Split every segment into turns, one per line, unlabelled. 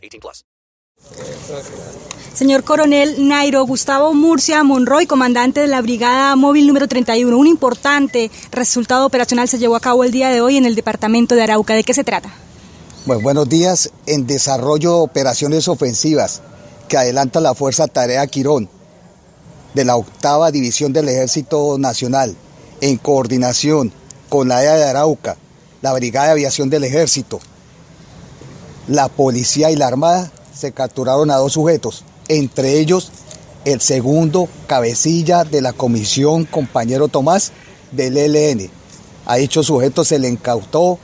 18 plus.
Señor Coronel Nairo Gustavo Murcia Monroy, comandante de la Brigada Móvil número 31, un importante resultado operacional se llevó a cabo el día de hoy en el departamento de Arauca. ¿De qué se trata?
Bueno, buenos días. En desarrollo de operaciones ofensivas que adelanta la Fuerza Tarea Quirón de la octava división del Ejército Nacional, en coordinación con la EA de Arauca, la Brigada de Aviación del Ejército, la Policía y la Armada, se capturaron a dos sujetos, entre ellos el segundo cabecilla de la comisión, compañero Tomás, del ELN. A dicho sujeto se le incautó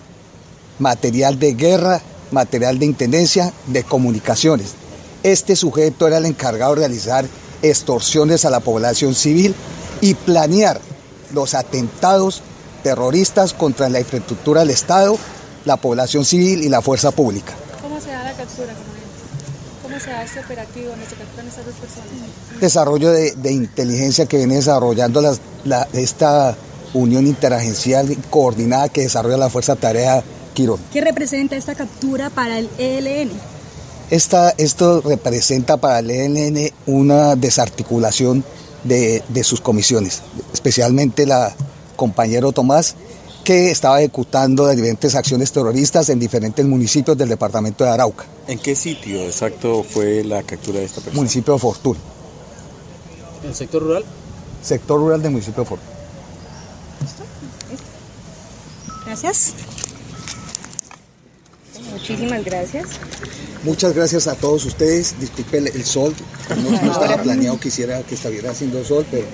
material de guerra, material de intendencia, de comunicaciones. Este sujeto era el encargado de realizar extorsiones a la población civil y planear los atentados terroristas contra la infraestructura del Estado, la población civil y la fuerza pública.
¿Cómo se da la captura, ¿Cómo se este operativo se capturan esas dos personas?
Desarrollo de, de inteligencia que viene desarrollando las, la, esta unión interagencial coordinada que desarrolla la Fuerza Tarea Quirón.
¿Qué representa esta captura para el ELN?
Esta, esto representa para el ELN una desarticulación de, de, sus comisiones, especialmente la compañero Tomás, que estaba ejecutando diferentes acciones terroristas en diferentes municipios del departamento de Arauca.
¿En qué sitio exacto fue la captura de esta persona?
Municipio de Fortuna.
¿En el sector rural?
Sector rural del municipio de Fortuna.
Gracias. Muchísimas gracias.
Muchas gracias a todos ustedes. Disculpe el, el sol, no, no estaba planeado que hiciera que estuviera haciendo sol, pero